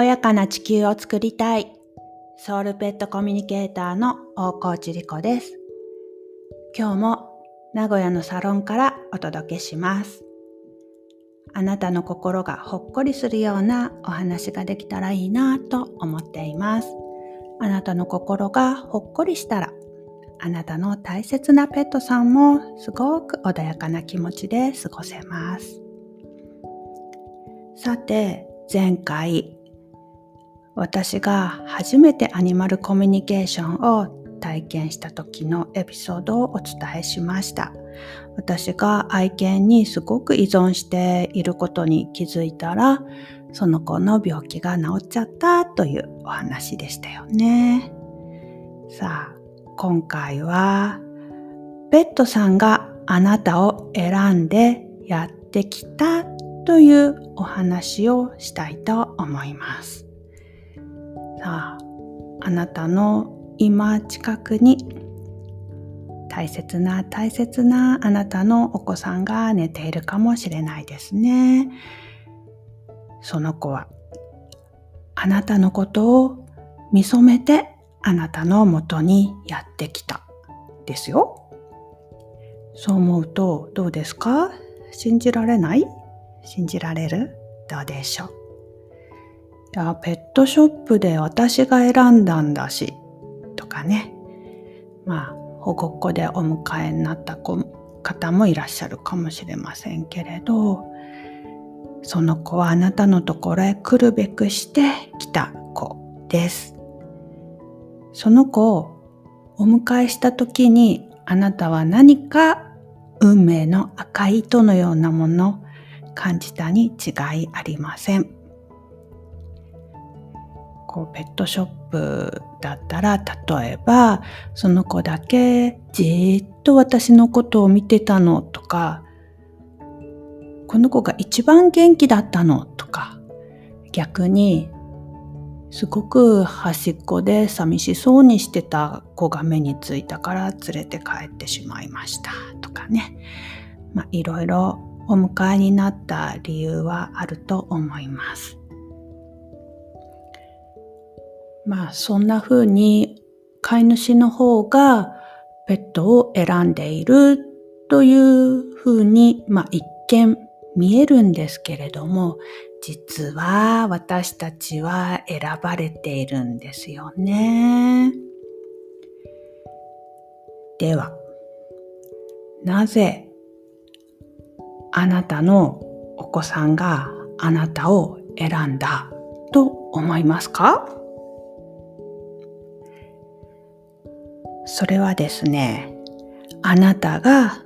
おやかな地球を作りたいソウルペットコミュニケーターの大河内理子です。今日も名古屋のサロンからお届けします。あなたの心がほっこりするようなお話ができたらいいなと思っています。あなたの心がほっこりしたらあなたの大切なペットさんもすごく穏やかな気持ちで過ごせます。さて、前回私が初めてアニマルコミュニケーションを体験した時のエピソードをお伝えしました。私が愛犬にすごく依存していることに気づいたら、その子の病気が治っちゃったというお話でしたよね。さあ、今回は、ペットさんがあなたを選んでやってきたというお話をしたいと思います。さああなたの今近くに大切な大切なあなたのお子さんが寝ているかもしれないですね。その子はあなたのことを見初めてあなたのもとにやってきたですよ。そう思うとどうですか？信じられない？信じられる？どうでしょう？いや、ペットショップで私が選んだんだし、とかね。まあ、保護っ子でお迎えになった方もいらっしゃるかもしれませんけれど、その子はあなたのところへ来るべくして来た子です。その子をお迎えした時にあなたは何か運命の赤い糸のようなものを感じたに違いありません。こうペットショップだったら例えばその子だけじーっと私のことを見てたのとかこの子が一番元気だったのとか逆にすごく端っこで寂しそうにしてた子が目についたから連れて帰ってしまいましたとかねまあいろいろお迎えになった理由はあると思います。まあそんな風に飼い主の方がペットを選んでいるという風に、まあ一見見えるんですけれども、実は私たちは選ばれているんですよね。では、なぜあなたのお子さんがあなたを選んだと思いますか？それはですね、あなたが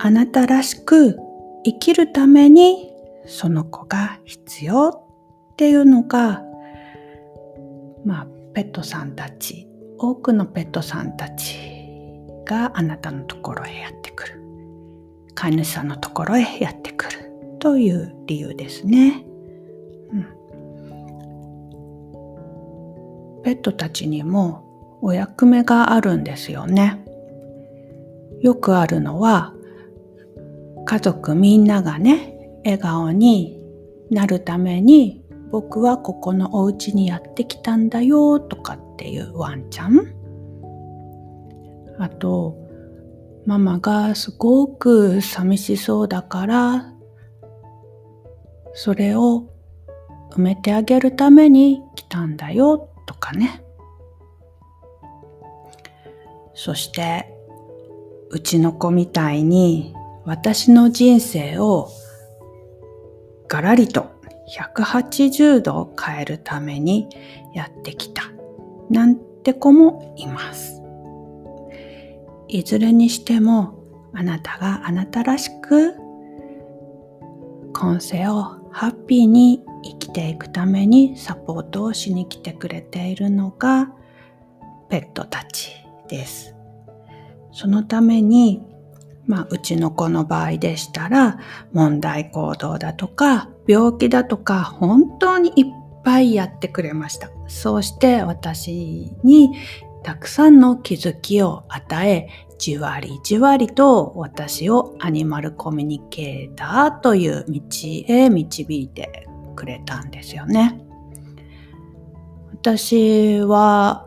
あなたらしく生きるためにその子が必要っていうのが、まあ、ペットさんたち、多くのペットさんたちがあなたのところへやってくる。飼い主さんのところへやってくるという理由ですね。うん、ペットたちにもお役目があるんですよね。よくあるのは、家族みんながね、笑顔になるために、僕はここのお家にやってきたんだよとかっていうワンちゃん。あと、ママがすごく寂しそうだから、それを埋めてあげるために来たんだよとかね。そして、うちの子みたいに私の人生をガラリと180度変えるためにやってきたなんて子もいます。いずれにしてもあなたがあなたらしく今世をハッピーに生きていくためにサポートをしに来てくれているのがペットたちです。そのために、まあ、うちの子の場合でしたら、問題行動だとか、病気だとか、本当にいっぱいやってくれました。そうして私にたくさんの気づきを与え、じわりじわりと私をアニマルコミュニケーターという道へ導いてくれたんですよね。私は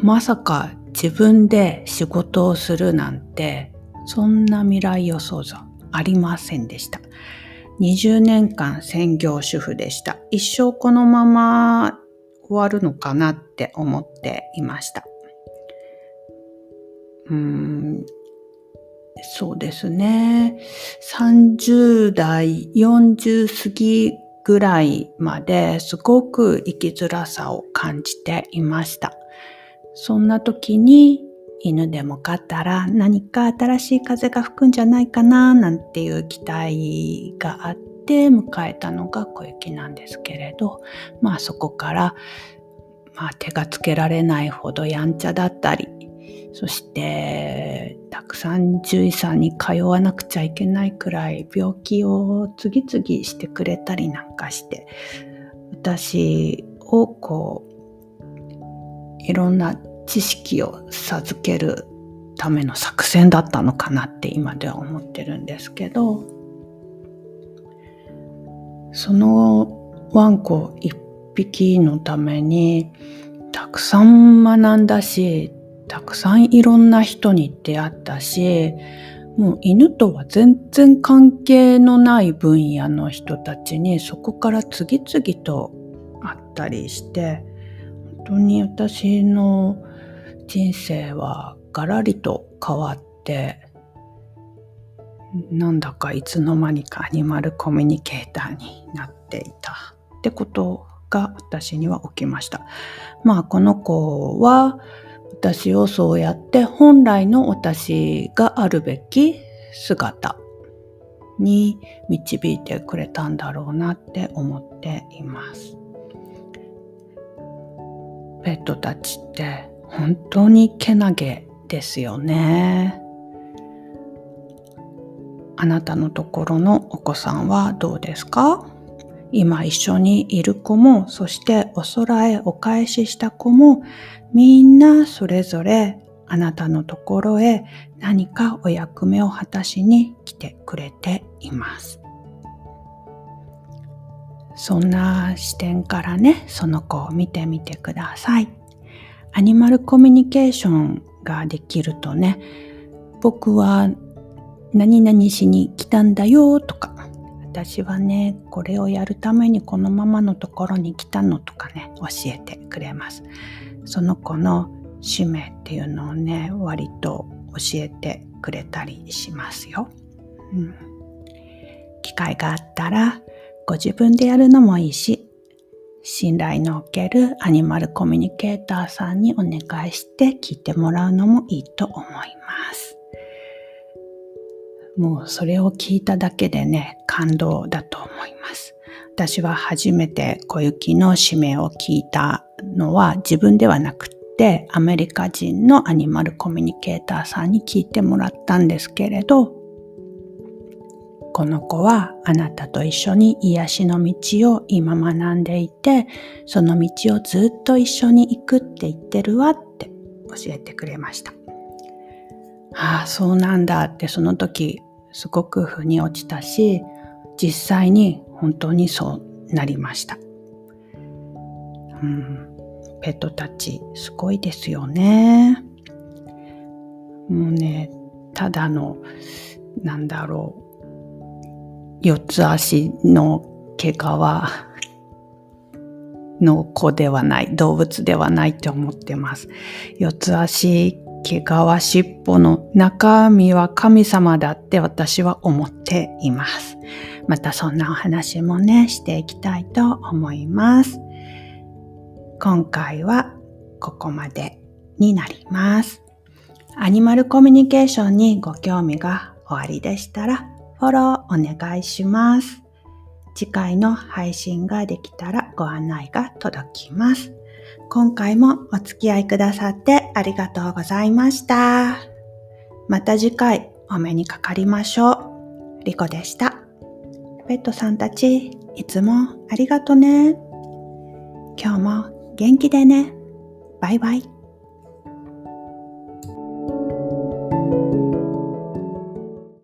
まさか自分で仕事をするなんてそんな未来予想図ありませんでした。20年間専業主婦でした。一生このまま終わるのかなって思っていました。うんそうですね。30代、40過ぎぐらいまですごく生きづらさを感じていました。そんな時に犬でも飼ったら何か新しい風が吹くんじゃないかななんていう期待があって迎えたのが小雪なんですけれど、まあそこから、まあ、手がつけられないほどやんちゃだったり、そしてたくさん獣医さんに通わなくちゃいけないくらい病気を次々してくれたりなんかして私をこういろんな知識を授けるための作戦だったのかなって今では思ってるんですけどそのワンコ一匹のためにたくさん学んだしたくさんいろんな人に出会ったし、もう犬とは全然関係のない分野の人たちにそこから次々と会ったりして、当に私の人生はガラリと変わって、なんだかいつの間にかアニマルコミュニケーターになっていたってことが私には起きました。まあこの子は私をそうやって本来の私があるべき姿に導いてくれたんだろうなって思っています。ペットたちって本当にけなげですよね。あなたのところのお子さんはどうですか？今一緒にいる子も、そしてお空へお返しした子も、みんなそれぞれあなたのところへ何かお役目を果たしに来てくれています。そんな視点からね、その子を見てみてください。アニマルコミュニケーションができるとね、僕は何々しに来たんだよとか、私はね、これをやるためにこのままのところに来たのとかね、教えてくれます。その子の使命っていうのをね、割と教えてくれたりしますよ。うん、機会があったら、ご自分でやるのもいいし、信頼のおけるアニマルコミュニケーターさんにお願いして聞いてもらうのもいいと思います。もうそれを聞いただけでね、感動だと思います。私は初めて小雪の使命を聞いたのは自分ではなくってアメリカ人のアニマルコミュニケーターさんに聞いてもらったんですけれど、この子はあなたと一緒に癒しの道を今学んでいて、その道をずっと一緒に行くって言ってるわって教えてくれました。ああ、そうなんだってその時すごく腑に落ちたし、実際に本当にそうなりました。うん、ペットたちすごいですよね。もうね、ただの、なんだろう、四つ足の毛皮の子ではない、動物ではないって思ってます。四つ足毛皮尻尾の中身は神様だって私は思っています。またそんなお話もね、していきたいと思います。今回はここまでになります。アニマルコミュニケーションにご興味がおありでしたらフォローお願いします。次回の配信ができたらご案内が届きます。今回もお付き合いくださってありがとうございました。また次回お目にかかりましょう。リコでした。ペットさんたち、いつもありがとね。今日も元気でね。バイバイ。